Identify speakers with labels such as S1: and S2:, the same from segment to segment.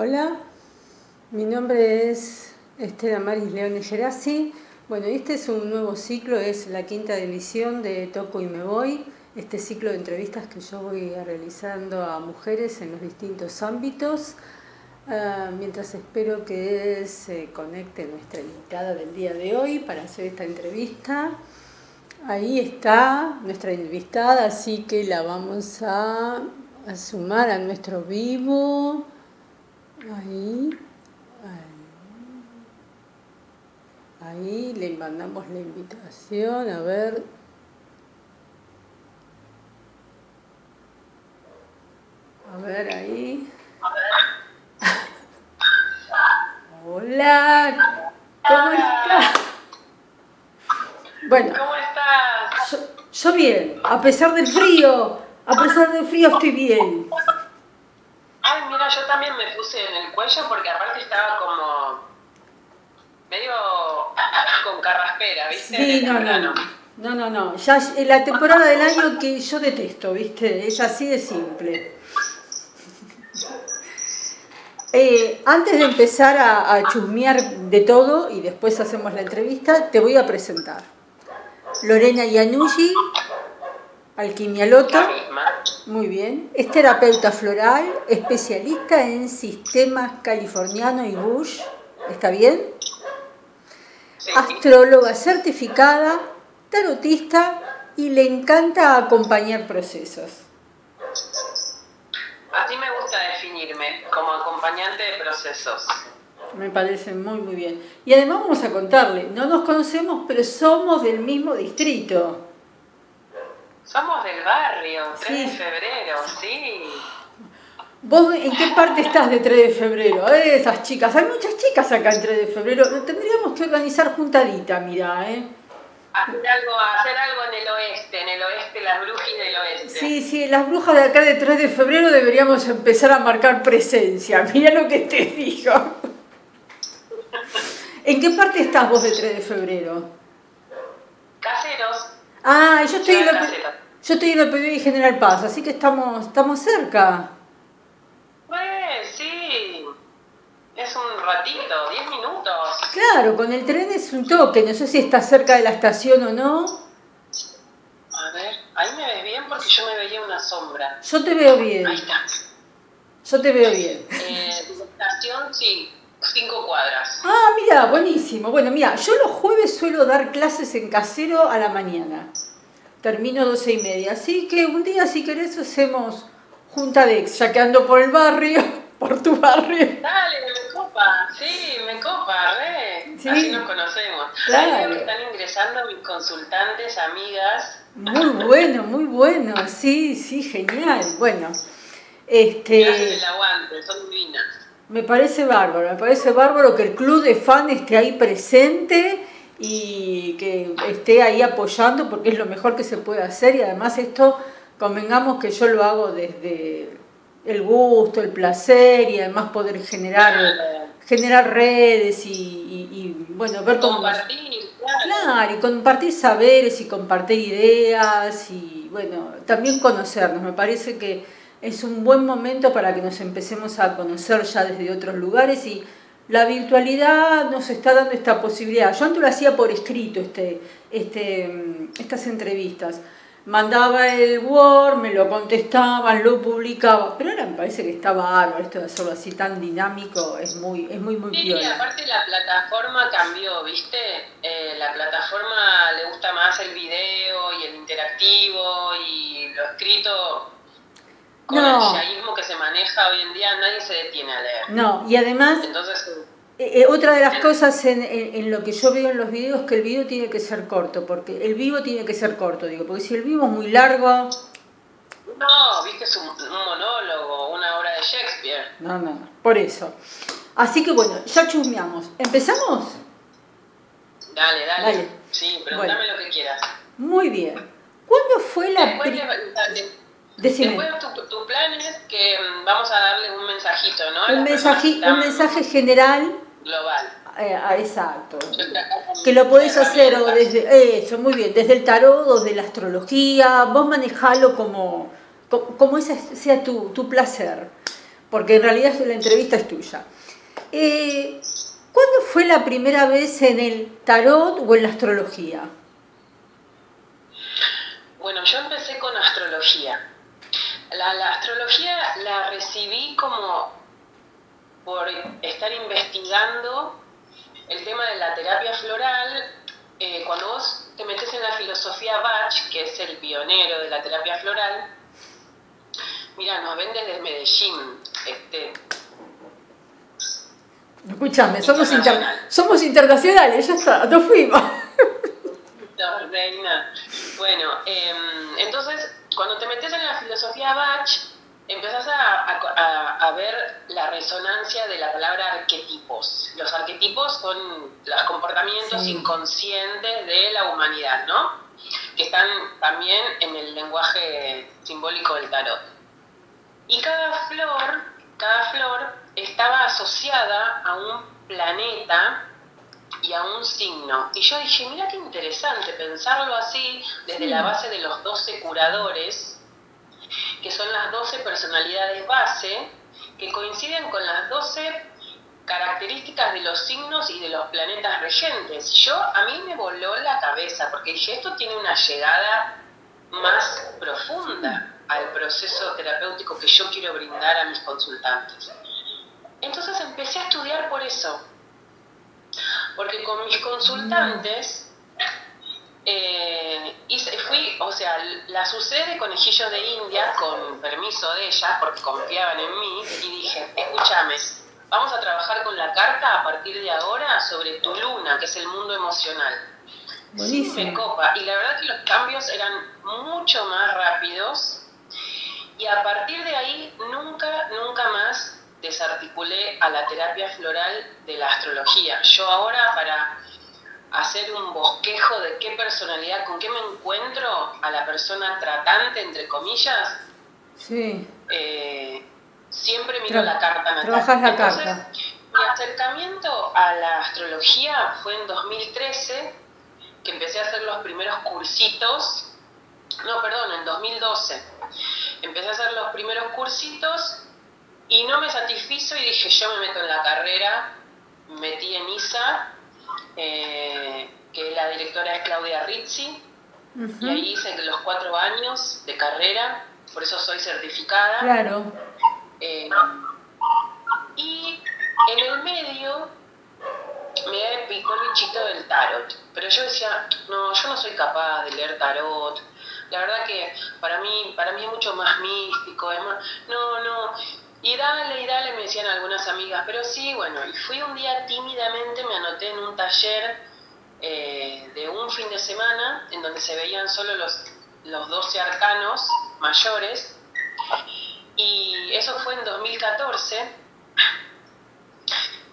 S1: Hola, mi nombre es Estela Maris Leone Gerasi. Bueno, este es un nuevo ciclo, es la quinta edición de Toco y Me Voy, este ciclo de entrevistas que yo voy realizando a mujeres en los distintos ámbitos, ah, mientras espero que se conecte nuestra invitada del día de hoy para hacer esta entrevista. Ahí está nuestra invitada, así que la vamos a sumar a nuestro vivo. Ahí, ahí, ahí le mandamos la invitación, a ver. A ver ahí. Hola, ¿cómo estás? Bueno,
S2: ¿Cómo estás?
S1: yo, yo bien, a pesar del frío, a pesar del frío estoy bien.
S2: Ay, mira, yo también me puse en el cuello porque aparte estaba como medio con carraspera, ¿viste?
S1: Sí, no, no, no, no, no, ya es la temporada del año que yo detesto, ¿viste? Es así de simple. Eh, antes de empezar a, a chusmear de todo y después hacemos la entrevista, te voy a presentar. Lorena Iannulli, alquimialoto. Muy bien, es terapeuta floral, especialista en sistemas californiano y Bush, ¿está bien?
S2: Sí.
S1: astróloga certificada, tarotista y le encanta acompañar procesos.
S2: Así me gusta definirme, como acompañante de procesos.
S1: Me parece muy muy bien. Y además vamos a contarle, no nos conocemos, pero somos del mismo distrito.
S2: Somos del barrio, 3 de febrero, sí.
S1: ¿Vos en qué parte estás de 3 de febrero? Eh, Esas chicas, hay muchas chicas acá en 3 de febrero. Tendríamos que organizar juntadita, mira, ¿eh?
S2: Hacer algo, hacer algo en el oeste, en el oeste, las brujas del oeste.
S1: Sí, sí, las brujas de acá de 3 de febrero deberíamos empezar a marcar presencia. Mira lo que te digo. ¿En qué parte estás vos de 3 de febrero?
S2: Caseros.
S1: Ah, yo estoy en la. Yo estoy en la PBI y General Paz, así que estamos, estamos cerca.
S2: Pues sí, es un ratito, 10 minutos.
S1: Claro, con el tren es un toque, no sé si está cerca de la estación o no.
S2: A ver, ahí me ves bien porque yo me veía una sombra.
S1: Yo te veo bien,
S2: Ahí está.
S1: yo te veo bien.
S2: Eh, estación, sí, 5 cuadras.
S1: Ah, mira, buenísimo. Bueno, mira, yo los jueves suelo dar clases en casero a la mañana. Termino doce y media. Así que un día, si querés, hacemos junta de ex, ya que ando por el barrio, por tu barrio.
S2: Dale, me copa, sí, me copa, re.
S1: Sí.
S2: Así nos conocemos.
S1: Claro.
S2: Ahí están ingresando mis consultantes, amigas.
S1: Muy bueno, muy bueno. Sí, sí, genial. Bueno, este,
S2: el aguante, son divinas.
S1: me parece bárbaro, me parece bárbaro que el club de fan esté ahí presente y que esté ahí apoyando porque es lo mejor que se puede hacer y además esto, convengamos que yo lo hago desde el gusto, el placer y además poder generar, generar redes y, y- y, bueno, ver cómo...
S2: Compartir, claro.
S1: Claro, y compartir saberes y compartir ideas y bueno, también conocernos. Me parece que es un buen momento para que nos empecemos a conocer ya desde otros lugares y la virtualidad nos está dando esta posibilidad. Yo antes lo hacía por escrito este, este, mm, estas entrevistas. Mandaba el Word, me lo contestaban, lo publicaba, pero ahora me parece que está bárbaro esto de hacerlo así tan dinámico, es muy, es muy, muy
S2: Sí,
S1: piola.
S2: aparte la plataforma cambió, ¿viste? Eh, la plataforma le gusta más el video y el interactivo y lo escrito. Con
S1: No.
S2: el yaísmo que se maneja hoy en día, nadie se detiene a leer.
S1: No, y además
S2: Entonces,
S1: Eh, eh, otra de las cosas en, en- en lo que yo veo en los videos es que el video tiene que ser corto, porque el vivo tiene que ser corto, digo, porque si el vivo es muy largo,
S2: no, viste, es un, un monólogo, una obra de Shakespeare.
S1: no, no, no, por eso. Así que bueno, ya chusmeamos. ¿Empezamos?
S2: Dale, dale.
S1: Dale.
S2: Sí, pregúntame
S1: Bueno.
S2: lo que quieras.
S1: Muy bien. ¿Cuándo fue la
S2: Después,
S1: pri- Decime.
S2: después tu, tu plan es que mm, vamos a darle un mensajito, ¿no?
S1: Un mensaje, un mensaje general,
S2: Global.
S1: eh, ah, exacto. Que lo podés hacer o desde eso, muy bien, desde el tarot o de la astrología, vos manejalo como, co- como ese sea tu, tu placer. porque en realidad la entrevista es tuya. Eh, ¿Cuándo fue la primera vez en el tarot o en la astrología?
S2: Bueno, yo empecé con astrología. La, la astrología la recibí como por estar investigando el tema de la terapia floral. Eh, cuando vos te metes en la filosofía Bach, que es el pionero de la terapia floral, mira, nos ven desde Medellín. Este,
S1: Escúchame, somos, somos internacionales, ya está, nos fuimos.
S2: No, reina. Bueno, entonces, cuando te metes en la filosofía Bach, empezás a, ver la resonancia de la palabra arquetipos. Los arquetipos son los comportamientos inconscientes de la humanidad, ¿no? Que están también en el lenguaje simbólico del tarot. Y cada flor, cada flor estaba asociada a un planeta y a un signo. Y yo dije, mira qué interesante pensarlo así desde la base de los 12 curadores, que son las 12 personalidades base, que coinciden con las 12 características de los signos y de los planetas regentes. Yo, a mí me voló la cabeza, porque dije, esto tiene una llegada más profunda al proceso terapéutico que yo quiero brindar a mis consultantes. Entonces empecé a estudiar por eso, porque con mis consultantes eh, fui, o sea, la sucede de conejillos de India con permiso de ellas, porque confiaban en mí, y dije, escúchame, vamos a trabajar con la carta a partir de ahora sobre tu luna, que es el mundo emocional.
S1: Buenísimo.
S2: copa. Y la verdad que los cambios eran mucho más rápidos. Y a partir de ahí nunca, nunca más desarticulé a la terapia floral de la astrología. Yo ahora para hacer un bosquejo de qué personalidad, con qué me encuentro a la persona tratante, entre comillas,
S1: sí.
S2: Eh, siempre miro la carta natal.
S1: Trabajas la carta.
S2: Mi acercamiento a la astrología fue en 2013, que empecé a hacer los primeros cursitos, no, perdón, en 2012. Empecé a hacer los primeros cursitos y no me satisfizo y dije, yo me meto en la carrera, metí en ISA, eh, que la directora es Claudia Rizzi, y ahí hice los cuatro años de carrera, por eso soy certificada.
S1: Claro.
S2: Eh, y en el medio me picó el bichito del tarot, pero yo decía, no, yo no soy capaz de leer tarot. La verdad que para mí, para mí es mucho más místico, es no, no, y dale, y dale, me decían algunas amigas, pero sí, bueno, y fui un día tímidamente, me anoté en un taller eh, de un fin de semana, en donde se veían solo los, los 12 arcanos mayores, y eso fue en 2014.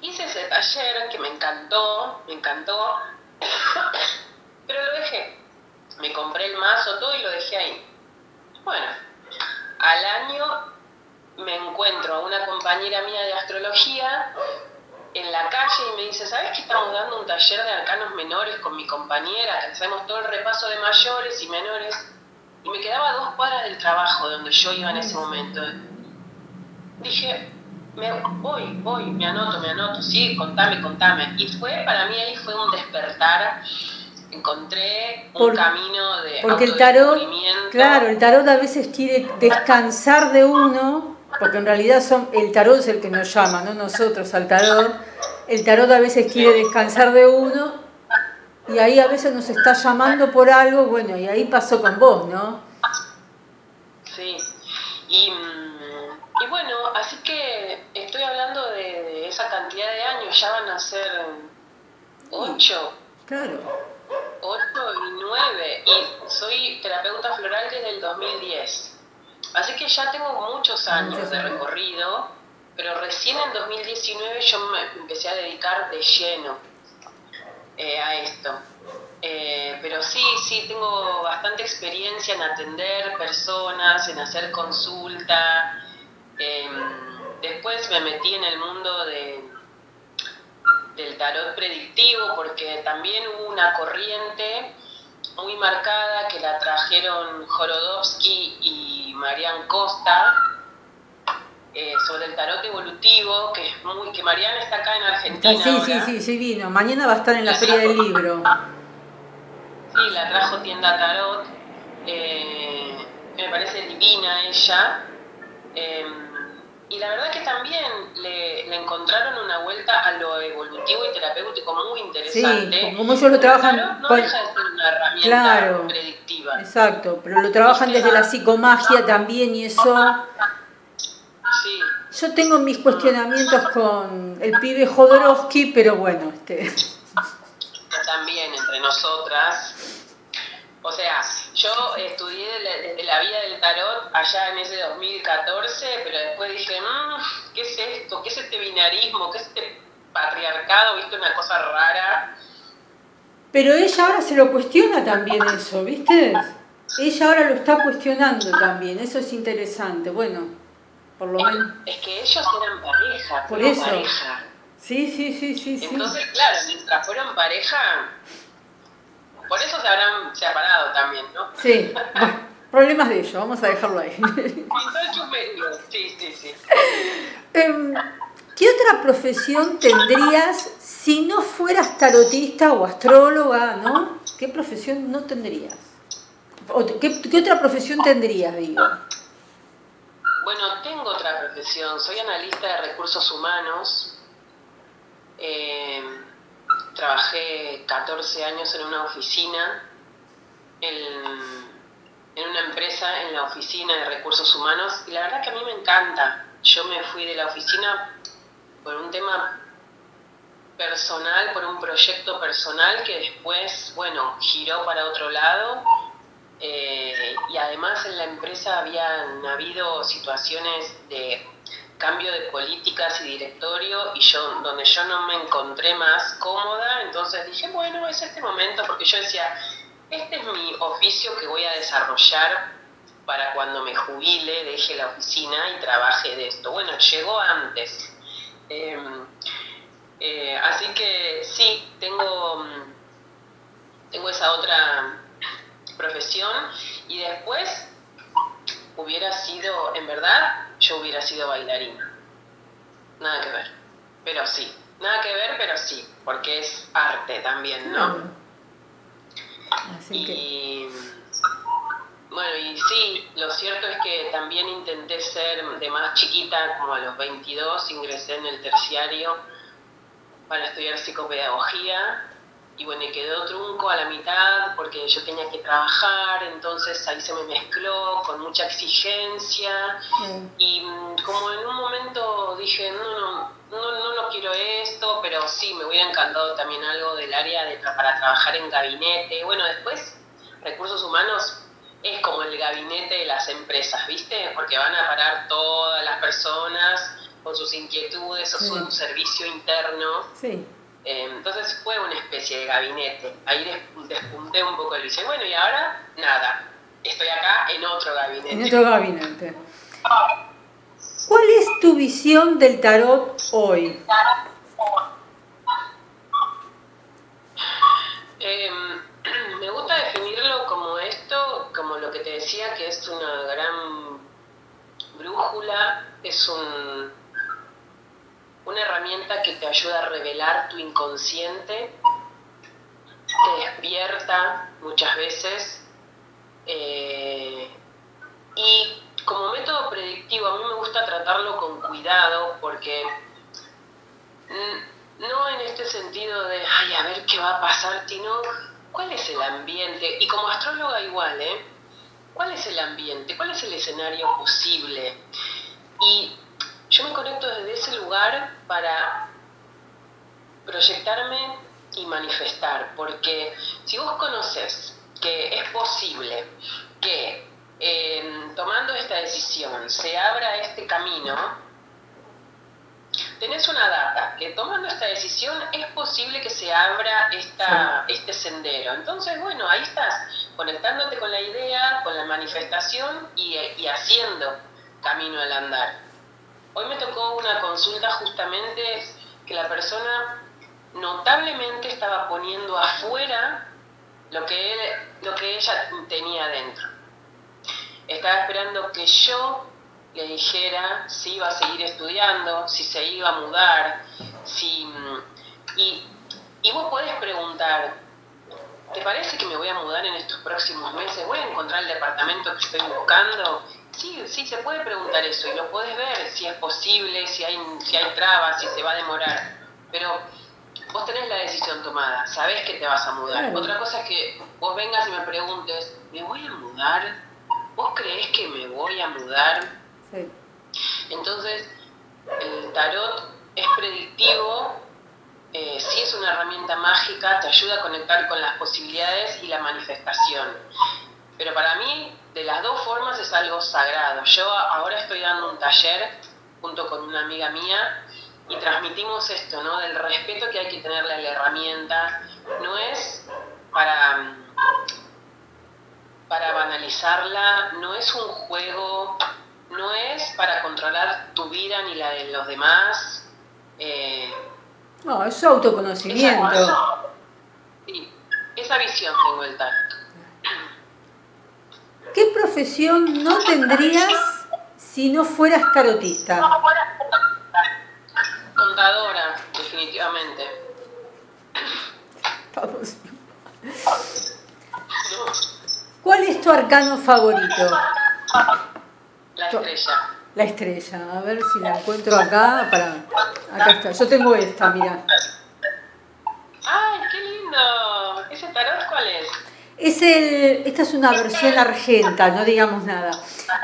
S2: Hice ese taller que me encantó, me encantó, pero lo dejé. Me compré el mazo, todo y lo dejé ahí. Bueno, al año me encuentro a una compañera mía de astrología en la calle y me dice, ¿sabes que estamos dando un taller de arcanos menores con mi compañera? Que hacemos todo el repaso de mayores y menores. Y me quedaba a dos cuadras del trabajo donde yo iba en ese momento. Dije, me, voy, voy, me anoto, me anoto, sí, contame, contame. Y fue, para mí ahí fue un despertar encontré un camino de
S1: porque el tarot claro el tarot a veces quiere descansar de uno porque en realidad son, el tarot es el que nos llama, no nosotros al tarot. El tarot a veces quiere descansar de uno y ahí a veces nos está llamando por algo, bueno, y ahí pasó con vos, ¿no?
S2: Sí, y, mm, bueno, así que estoy hablando de, esa cantidad de años, ya van a ser ocho.
S1: Claro.
S2: Ocho y nueve, y soy terapeuta floral desde el 2010. Así que ya tengo muchos años de recorrido, pero recién en 2019 yo me empecé a dedicar de lleno eh, a esto. Eh, pero sí, sí, tengo bastante experiencia en atender personas, en hacer consulta. Em, después me metí en el mundo de, del tarot predictivo porque también hubo una corriente muy marcada que la trajeron Jorodowski y Marian Costa eh, sobre el tarot evolutivo, que es muy, que Mariana está acá en Argentina.
S1: sí, sí, sí, sí vino. Mañana va a estar en la Feria del Libro.
S2: Sí, la trajo tienda tarot. Eh, me parece divina ella. Em, y la verdad que también le, encontraron una vuelta a lo evolutivo y terapéutico muy interesante.
S1: Sí, como ellos lo trabajan.
S2: No deja de ser una herramienta predictiva.
S1: Exacto, pero lo trabajan desde la psicomagia también y eso.
S2: Sí.
S1: Yo tengo mis cuestionamientos con el pibe Jodorowsky, pero bueno, este.
S2: También entre nosotras. O sea, yo estudié desde la vida del tarot allá en ese 2014, pero después dije, mmm, ¿qué es esto? ¿Qué es este binarismo? ¿Qué es este patriarcado? ¿Viste? Una cosa rara.
S1: Pero ella ahora se lo cuestiona también eso, ¿viste? Ella ahora lo está cuestionando también, eso es interesante. Bueno, por lo menos.
S2: Es que ellos eran pareja,
S1: por eso. Pareja. Sí, sí, sí, sí.
S2: Entonces, claro, mientras fueron pareja, por eso se habrán separado también, ¿no?
S1: Sí. problemas de ellos, vamos a dejarlo ahí.
S2: Sí, sí, sí.
S1: Em, ¿Qué otra profesión tendrías si no fueras tarotista o astróloga, no? ¿Qué profesión no tendrías? ¿Qué, qué otra profesión tendrías, digo?
S2: Bueno, tengo otra profesión. Soy analista de recursos humanos. Eh, trabajé 14 años en una oficina, en, una empresa en la oficina de recursos humanos y la verdad que a mí me encanta. Yo me fui de la oficina por un tema personal, por un proyecto personal que después, bueno, giró para otro lado. Eh, y además en la empresa habían habido situaciones de cambio de políticas y directorio y yo donde yo no me encontré más cómoda, entonces dije, bueno, es este momento porque yo decía, este es mi oficio que voy a desarrollar para cuando me jubile, deje la oficina y trabaje de esto. Bueno, llegó antes. Em, eh, así que sí, tengo, tengo esa otra profesión y después hubiera sido, en verdad, yo hubiera sido bailarina. Nada que ver. Pero sí. Nada que ver, pero sí. Porque es arte también, ¿no? y, Bueno, y sí, lo cierto es que también intenté ser de más chiquita, como a los 22, ingresé en el terciario para estudiar psicopedagogía y bueno, y quedó trunco a la mitad porque yo tenía que trabajar, entonces ahí se me mezcló con mucha exigencia y mm, como en un momento dije, no, no, no, no, quiero esto, pero sí, me hubiera encantado también algo del área de, para trabajar en gabinete. Bueno, después, recursos humanos es como el gabinete de las empresas, ¿viste? Porque van a parar todas las personas con sus inquietudes, o su servicio interno.
S1: Sí
S2: entonces fue una especie de gabinete. Ahí despunté un poco el dice, bueno, y ahora nada, estoy acá en otro gabinete.
S1: En otro gabinete. ¿Cuál es tu visión del tarot hoy?
S2: Em, me gusta definirlo como esto, como lo que te decía, que es una gran brújula, es un una herramienta que te ayuda a revelar tu inconsciente, te despierta muchas veces eh, y como método predictivo a mí me gusta tratarlo con cuidado porque no en este sentido de, ay, a ver qué va a pasar, sino cuál es el ambiente, y como astróloga igual, ¿eh? ¿Cuál es el ambiente? ¿Cuál es el escenario posible? Y yo me conecto desde ese lugar para proyectarme y manifestar, porque si vos conoces que es posible que em, tomando esta decisión se abra este camino, tenés una data, que tomando esta decisión es posible que se abra esta, este sendero. Entonces, bueno, ahí estás, conectándote con la idea, con la manifestación y, y haciendo camino al andar. Hoy me tocó una consulta justamente que la persona notablemente estaba poniendo afuera lo que, lo que ella tenía dentro. Estaba esperando que yo le dijera si iba a seguir estudiando, si se iba a mudar, si... Y, y vos podés preguntar, ¿te parece que me voy a mudar en estos próximos meses? ¿Voy a encontrar el departamento que estoy buscando? Sí, sí, se puede preguntar eso y lo puedes ver si es posible, si hay, si hay trabas, si se va a demorar. Pero vos tenés la decisión tomada, sabés que te vas a mudar. Otra cosa es que vos vengas y me preguntes, ¿me voy a mudar? ¿Vos creés que me voy a mudar? Sí. Entonces, el tarot es predictivo, eh, sí es una herramienta mágica, te ayuda a conectar con las posibilidades y la manifestación. Pero para mí, de las dos formas es algo sagrado. Yo ahora estoy dando un taller junto con una amiga mía y transmitimos esto, ¿no? Del respeto que hay que tenerle a la herramienta. No es para, para banalizarla, no es un juego, no es para controlar tu vida ni la de los demás.
S1: Eh, no, es autoconocimiento.
S2: Esa, sí, esa visión tengo el tarot.
S1: ¿Qué profesión no tendrías si no fueras tarotista?
S2: Contadora, definitivamente.
S1: ¿Cuál es tu arcano favorito?
S2: La estrella.
S1: La estrella, a ver si la encuentro acá. Para... Acá está, yo tengo esta, mira.
S2: ¡Ay, qué lindo! ¿Ese tarot cuál es?
S1: Es el, esta es una versión argenta, no digamos nada.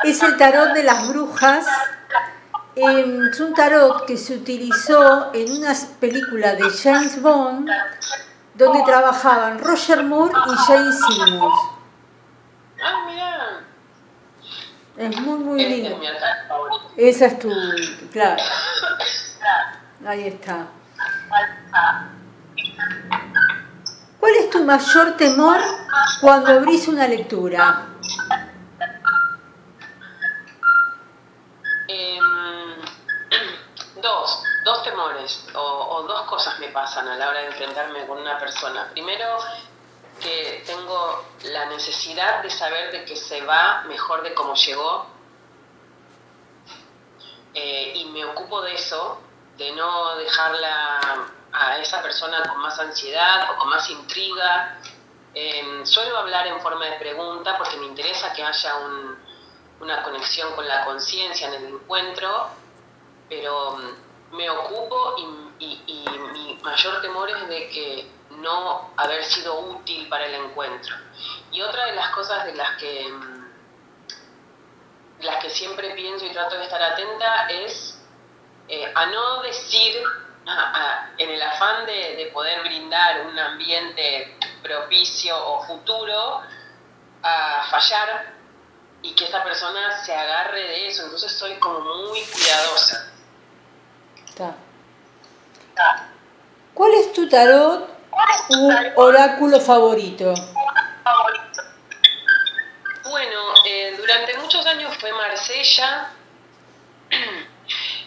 S1: Es el tarot de las brujas Em, es un tarot que se utilizó en una película de James Bond donde trabajaban Roger Moore y Jane Simmons.
S2: Ah.
S1: Es muy, muy lindo. Esa es tu, claro. Ahí está. ¿Cuál es tu mayor temor cuando abrís una lectura?
S2: dos temores o, dos cosas me pasan a la hora de enfrentarme con una persona. Primero, que tengo la necesidad de saber de que se va mejor de cómo llegó eh, y me ocupo de eso, de no dejarla a esa persona con más ansiedad o con más intriga. Em, suelo hablar en forma de pregunta porque me interesa que haya una conexión con la conciencia en el encuentro, pero me ocupo y, mi mayor temor es de que no haber sido útil para el encuentro. Y otra de las cosas de las que, mm, las que siempre pienso y trato de estar atenta es eh, a no decir, en el afán de, de, poder brindar un ambiente propicio o futuro, a fallar y que esa persona se agarre de eso. Entonces soy como muy cuidadosa.
S1: ¿Cuál es tu tarot u oráculo favorito?
S2: Bueno, eh, durante muchos años fue Marsella.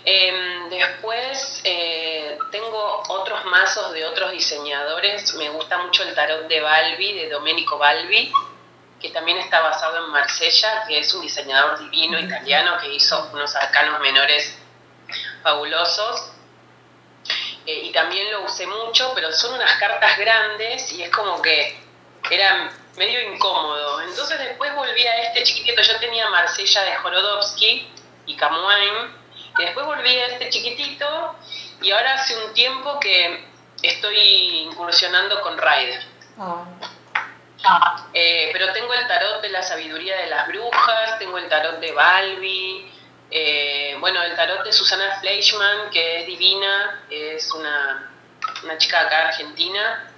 S2: Em, después eh, tengo otros mazos de otros diseñadores. Me gusta mucho el tarot de Balbi, de Domenico Balbi, que también está basado en Marsella, que es un diseñador divino italiano que hizo unos arcanos menores fabulosos. Eh, y también lo usé mucho, pero son unas cartas grandes y es como que era medio incómodo. Entonces después volví a este chiquitito, yo tenía Marsella de Jorodowski y Camuain, y después volví a este chiquitito y ahora hace un tiempo que estoy incursionando con Ryder. Ah. Eh, pero tengo el tarot de la sabiduría de las brujas, tengo el tarot de Balbi, eh, bueno, el tarot de Susana Fleischmann, que es divina, es una, chica acá argentina.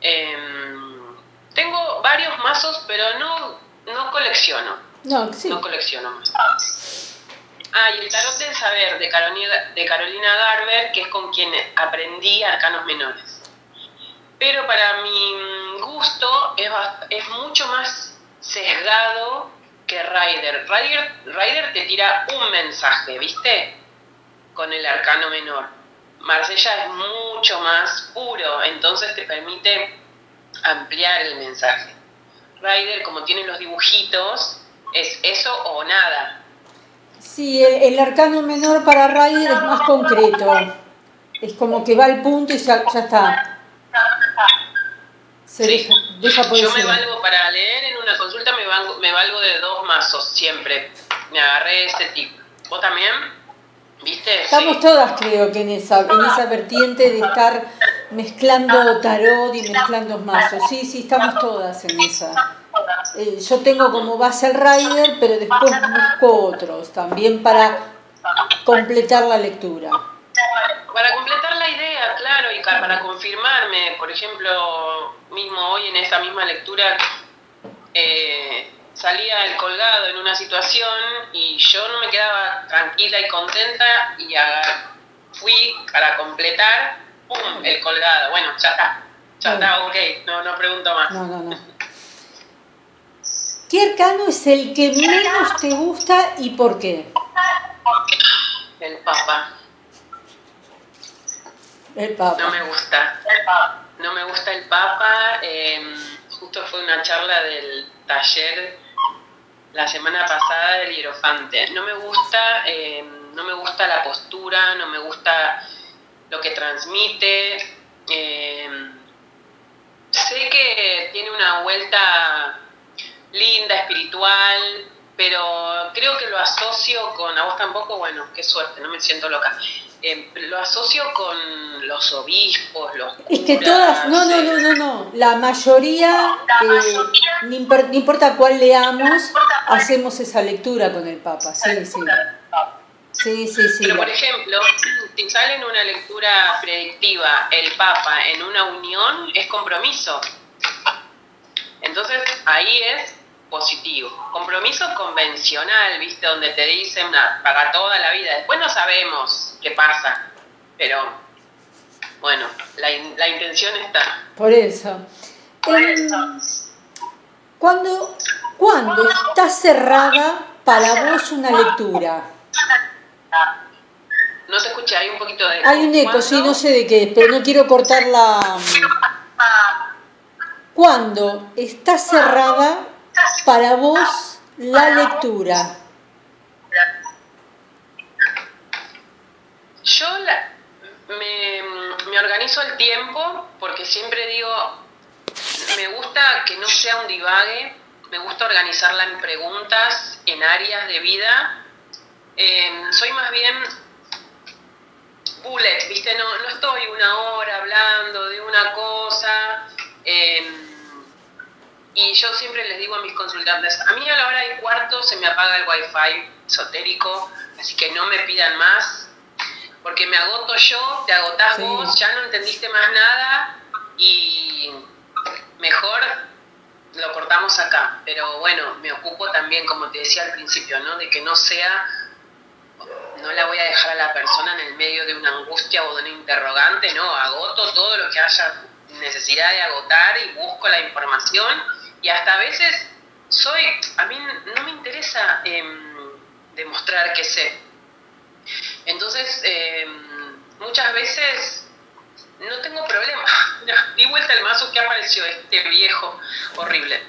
S2: Em, tengo varios mazos, pero no, no colecciono.
S1: No, sí.
S2: No colecciono más. Ah, y el tarot del saber de Carolina, de Carolina Garber, que es con quien aprendí arcanos menores. Pero para mi gusto es, es mucho más sesgado que Ryder. Ryder. te tira un mensaje, ¿viste? Con el arcano menor. Marsella es mucho más puro, entonces te permite ampliar el mensaje. Ryder, como tiene los dibujitos, es eso o nada.
S1: Sí, el, arcano menor para Rider es más concreto. Es como que va al punto y ya, ya está.
S2: Se deja, Yo me valgo para leer en una consulta, me valgo, me valgo de dos mazos siempre. Me agarré ese tip. ¿Vos también? ¿Viste?
S1: Estamos todas, creo que en esa, en esa vertiente de estar mezclando tarot y mezclando mazos. Sí, sí, estamos todas en esa. Eh, yo tengo como base el rider, pero después busco otros también para completar la lectura.
S2: Para completar la idea, claro, y para confirmarme, por ejemplo, mismo hoy en esa misma lectura eh, salía el colgado en una situación y yo no me quedaba tranquila y contenta y fui para completar, ¡pum!, el colgado. Bueno, ya está, ya está, ok, no, no pregunto más.
S1: No, no, no. ¿Qué arcano es el que menos te gusta y por qué?
S2: El Papa.
S1: El Papa.
S2: No me gusta. El Papa. No me gusta el Papa. Em, justo fue una charla del taller la semana pasada del hierofante. No me gusta, em, no me gusta la postura, no me gusta lo que transmite. Em, sé que tiene una vuelta linda, espiritual, pero creo que lo asocio con, a vos tampoco, bueno, qué suerte, no me siento loca. Eh, lo asocio con los obispos, los curas,
S1: Es que todas, no, no, no, no, no, la mayoría, eh, no importa cuál leamos, hacemos esa lectura con el Papa, sí, sí. Sí, sí, sí.
S2: Pero por ejemplo, si sale en una lectura predictiva el Papa en una unión, es compromiso. Entonces ahí es positivo. Compromiso convencional, ¿viste? Donde te dicen paga toda la vida. Después no sabemos qué pasa, pero bueno, la, la intención está.
S1: Por eso. Por eso. Cuando, cuando está cerrada para vos una lectura.
S2: No se escucha, hay un poquito de
S1: Hay un eco, sí, no sé de qué, pero no quiero cortar la... Cuando está cerrada para vos la lectura?
S2: Yo me, organizo el tiempo porque siempre digo, me gusta que no sea un divague, me gusta organizarla en preguntas, en áreas de vida. Em, soy más bien bullet, ¿viste? No, no estoy una hora hablando de una cosa. Eh, y yo siempre les digo a mis consultantes, a mí a la hora del cuarto se me apaga el wifi esotérico, así que no me pidan más, porque me agoto yo, te agotás vos, ya no entendiste más nada y mejor lo cortamos acá. Pero bueno, me ocupo también, como te decía al principio, ¿no? de que no sea, no la voy a dejar a la persona en el medio de una angustia o de un interrogante, no, agoto todo lo que haya necesidad de agotar y busco la información y hasta a veces soy, a mí no me interesa em, demostrar que sé. Entonces, em, muchas veces no tengo problema. Di vuelta el mazo que apareció este viejo horrible.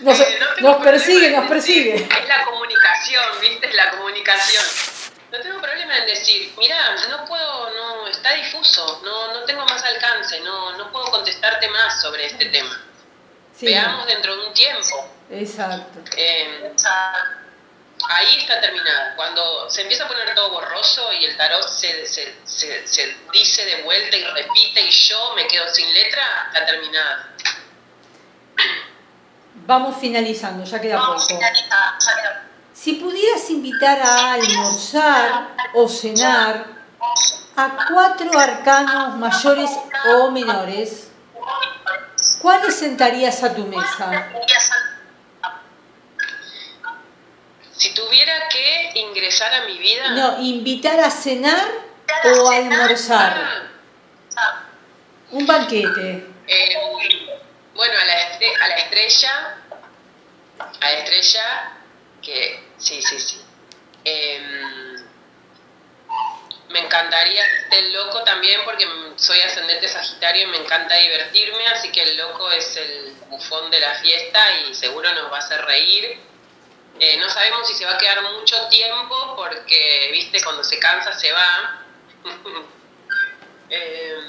S1: Nos, eh, nos persigue, nos persigue.
S2: Es la comunicación, ¿viste? Es la comunicación no tengo problema en decir, mira, no puedo, no, está difuso, no, no tengo más alcance, no, no puedo contestarte más sobre este tema. Veamos dentro de un tiempo.
S1: Exacto.
S2: Em, ahí está terminada. Cuando se empieza a poner todo borroso y el tarot se, se, se, se dice de vuelta y repite y yo me quedo sin letra, está terminada.
S1: Vamos finalizando, ya queda Vamos poco. Si pudieras invitar a almorzar o cenar a cuatro arcanos mayores o menores, ¿cuáles sentarías a tu mesa?
S2: Si tuviera que ingresar a mi vida.
S1: No, invitar a cenar o a almorzar. Un banquete.
S2: Eh, bueno, a la, a la estrella, a la estrella que Sí, sí, sí. Em, me encantaría el loco también porque soy ascendente sagitario y me encanta divertirme, así que el loco es el bufón de la fiesta y seguro nos va a hacer reír. Eh, no sabemos si se va a quedar mucho tiempo porque, viste, cuando se cansa se va.
S1: Em,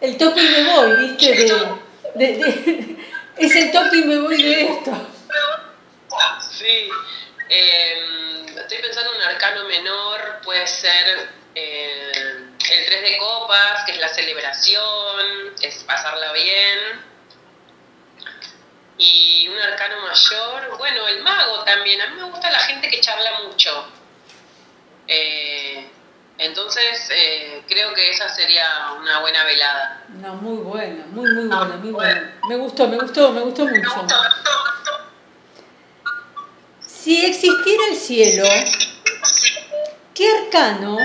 S1: el toque y me voy, viste, es el toque y me voy de esto.
S2: Sí. Em, estoy pensando en un arcano menor, puede ser eh, el 3 de copas, que es la celebración, es pasarla bien. Y un arcano mayor, bueno, el mago también. A mí me gusta la gente que charla mucho. Eh, entonces, eh, creo que esa sería una buena velada.
S1: No, muy buena, muy, muy buena, muy buena. Me gustó, me gustó, me gustó mucho. Si existiera el cielo, ¿qué arcano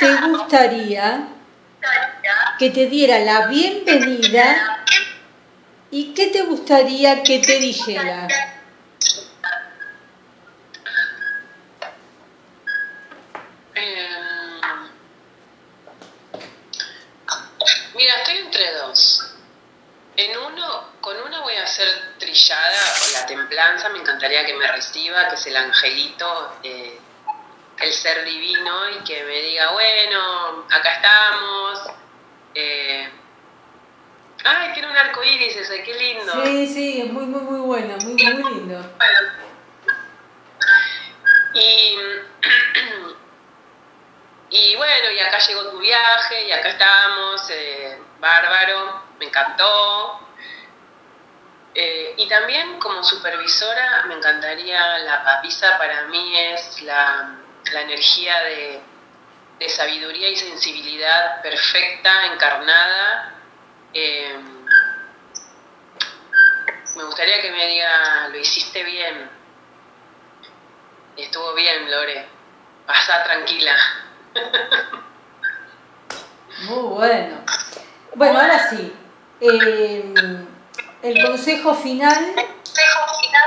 S1: te gustaría que te diera la bienvenida y qué te gustaría que te dijera?
S2: Em, mira, estoy entre dos. En uno, con uno voy a hacer trillada la templanza, me encantaría que me reciba, que es el angelito, eh, el ser divino y que me diga, bueno, acá estamos. Eh, ay, tiene un arco iris ese, qué lindo.
S1: Sí, sí, es muy, muy, muy bueno, muy, muy lindo.
S2: Y, y bueno, y acá llegó tu viaje y acá estamos, eh, bárbaro, me encantó. Eh, y también como supervisora me encantaría, la papisa para mí es la, energía de, sabiduría y sensibilidad perfecta, encarnada. Eh, me gustaría que me diga, lo hiciste bien, estuvo bien, Lore, pasa tranquila.
S1: Muy bueno. Bueno, ahora sí. Eh, el consejo final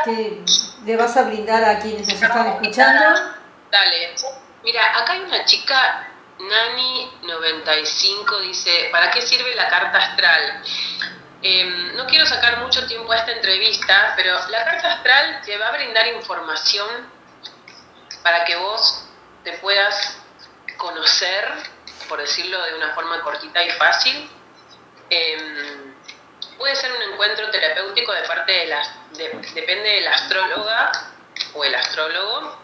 S1: que le vas a brindar a quienes nos están escuchando.
S2: Dale. Mira, acá hay una chica, Nani95, dice, ¿para qué sirve la carta astral? Em, no quiero sacar mucho tiempo a esta entrevista, pero la carta astral te va a brindar información para que vos te puedas conocer, por decirlo de una forma cortita y fácil. Em, puede ser un encuentro terapéutico de parte de la, depende de la astróloga o el astrólogo,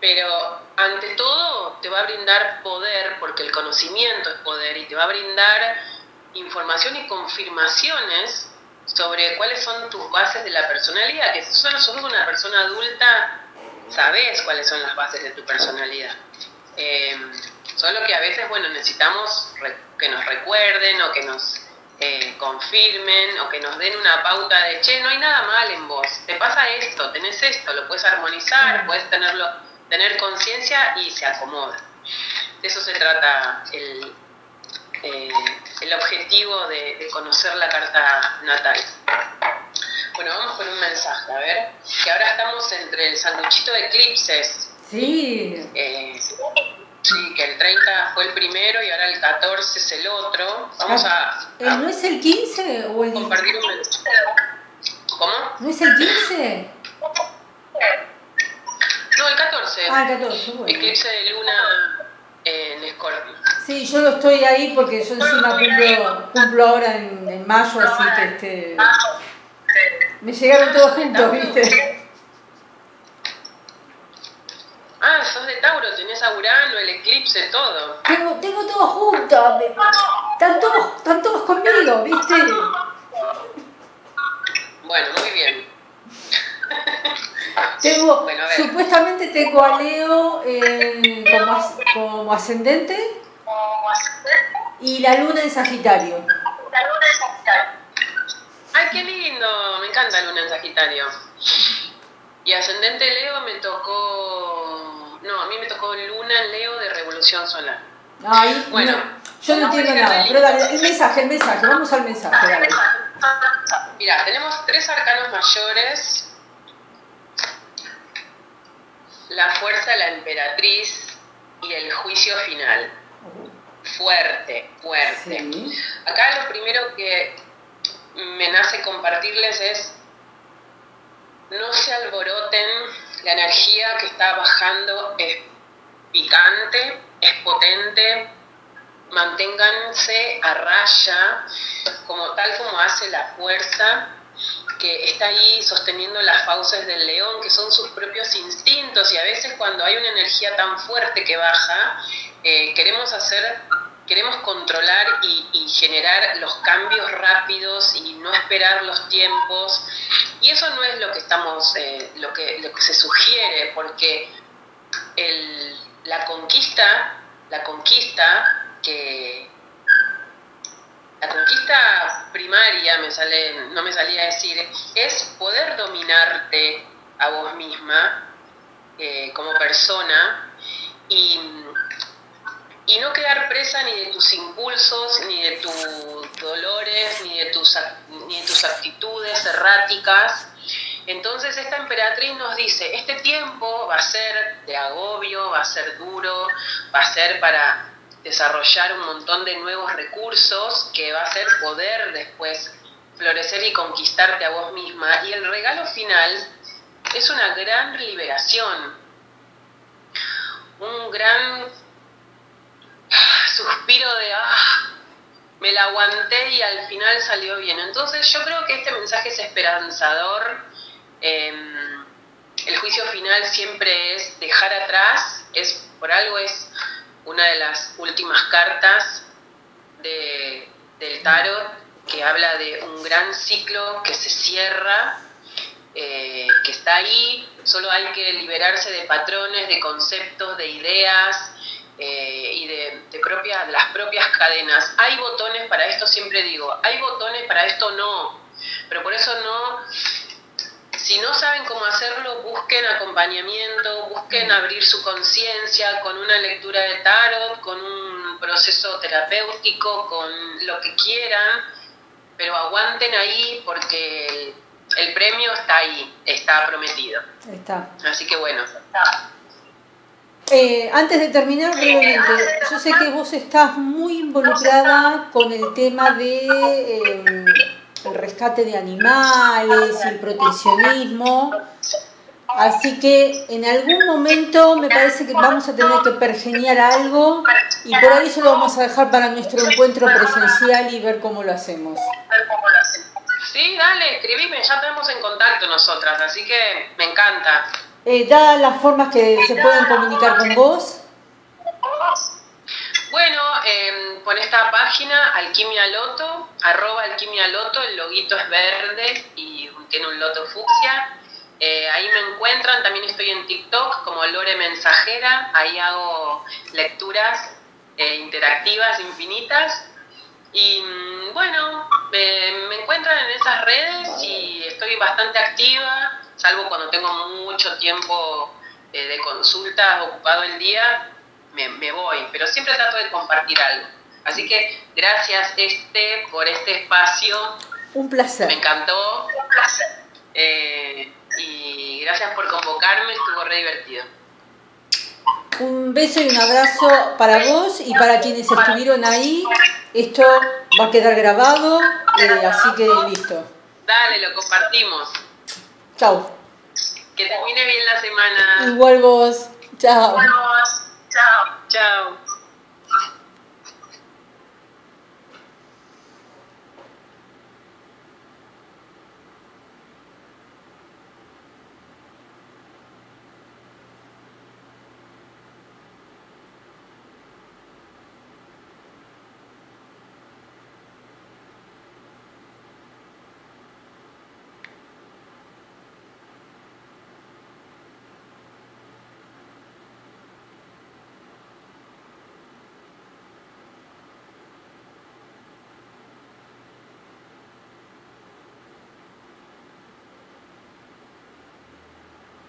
S2: pero ante todo te va a brindar poder, porque el conocimiento es poder, y te va a brindar información y confirmaciones sobre cuáles son tus bases de la personalidad, que si solo sos una persona adulta, sabes cuáles son las bases de tu personalidad. Eh, solo que a veces, bueno, necesitamos que nos recuerden o que nos eh, confirmen o que nos den una pauta de, che, no hay nada mal en vos, te pasa esto, tenés esto, lo puedes armonizar, puedes tenerlo, tener conciencia y se acomoda. De eso se trata el, eh, el objetivo de, conocer la carta natal. Bueno, vamos con un mensaje, a ver, que ahora estamos entre el sanduchito de eclipses.
S1: Sí.
S2: Eh, Sí, que el 30 fue el primero y ahora el 14 es el otro. Vamos a.
S1: Eh, ¿No es el 15 o el
S2: Compartir un ¿Cómo?
S1: ¿No es el 15?
S2: No, el 14.
S1: Ah, el 14, bueno.
S2: Eclipse de luna en Escorpio.
S1: Sí, yo lo estoy ahí porque yo encima cumplo, cumplo ahora en, en mayo, así que este. Me llegaron todos juntos, ¿viste?
S2: Ah, sos de Tauro, tenés a Urano, el eclipse, todo.
S1: Tengo, tengo todo junto, están todos, están todos conmigo, ¿viste?
S2: Bueno, muy bien.
S1: Tengo, supuestamente tengo a Leo eh, como, como ascendente y la luna en Sagitario.
S2: La luna en Sagitario. Ay, qué lindo, me encanta la luna en Sagitario. Y ascendente Leo me tocó. No, a mí me tocó Luna Leo de Revolución Solar.
S1: Ay, bueno, yo no entiendo nada. Pero dale, el mensaje, el mensaje, vamos al mensaje. Dale.
S2: Mira, tenemos tres arcanos mayores. la fuerza la emperatriz y el juicio final. Fuerte, fuerte. Acá lo primero que me nace compartirles es no se alboroten, la energía que está bajando es picante, es potente, manténganse a raya, como tal como hace la fuerza que está ahí sosteniendo las fauces del león, que son sus propios instintos, y a veces cuando hay una energía tan fuerte que baja, eh, queremos hacer, queremos controlar y, generar los cambios rápidos y no esperar los tiempos, y eso no es lo que estamos, eh, lo, que, lo que se sugiere, porque la conquista, la conquista que la conquista primaria, me sale, no me salía a decir, es poder dominarte a vos misma eh, como persona y, no quedar presa ni de tus impulsos, ni de tus dolores, ni de tus, ni de tus actitudes erráticas. Entonces esta emperatriz nos dice, este tiempo va a ser de agobio, va a ser duro, va a ser para desarrollar un montón de nuevos recursos que va a ser poder después florecer y conquistarte a vos misma. Y el regalo final es una gran liberación, un gran suspiro de, ah, me la aguanté y al final salió bien. Entonces yo creo que este mensaje es esperanzador. Em, el juicio final siempre es dejar atrás, es por algo es una de las últimas cartas del tarot que habla de un gran ciclo que se cierra, eh, que está ahí, solo hay que liberarse de patrones, de conceptos, de ideas eh, y de, de las propias cadenas. Hay botones para esto, siempre digo, hay botones para esto no, pero por eso no si no saben cómo hacerlo, busquen acompañamiento, busquen abrir su conciencia con una lectura de tarot, con un proceso terapéutico, con lo que quieran, pero aguanten ahí porque el, premio está ahí, está prometido.
S1: Está.
S2: Así que bueno.
S1: Eh, antes de terminar, brevemente, yo sé que vos estás muy involucrada con el tema de... Eh, el rescate de animales, el proteccionismo. Así que en algún momento me parece que vamos a tener que pergeniar algo y por ahí eso lo vamos a dejar para nuestro encuentro presencial y ver cómo lo hacemos.
S2: Sí, dale, escribime, ya tenemos en contacto nosotras, así que me encanta.
S1: Eh, dadas las formas que se pueden comunicar con vos.
S2: Bueno, eh, por esta página, Alquimia Loto, arroba Alquimia Loto, el loguito es verde y tiene un loto fucsia. Eh, ahí me encuentran, también estoy en TikTok como Lore Mensajera, ahí hago lecturas eh, interactivas infinitas. Y bueno, me encuentran en esas redes y estoy bastante activa, salvo cuando tengo mucho tiempo de consultas ocupado el día, me, voy, pero siempre trato de compartir algo. Así que gracias este por este espacio.
S1: Un placer.
S2: Me encantó. Un placer. Eh, y gracias por convocarme, estuvo re divertido.
S1: Un beso y un abrazo para vos y para quienes estuvieron ahí. Esto va a quedar grabado, eh, así que listo.
S2: Dale, lo compartimos.
S1: Chao.
S2: Que termine bien la semana.
S1: Igual vos. Chao.
S2: Igual vos. Ciao. Ciao.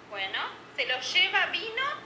S3: Bueno, se lo lleva vino.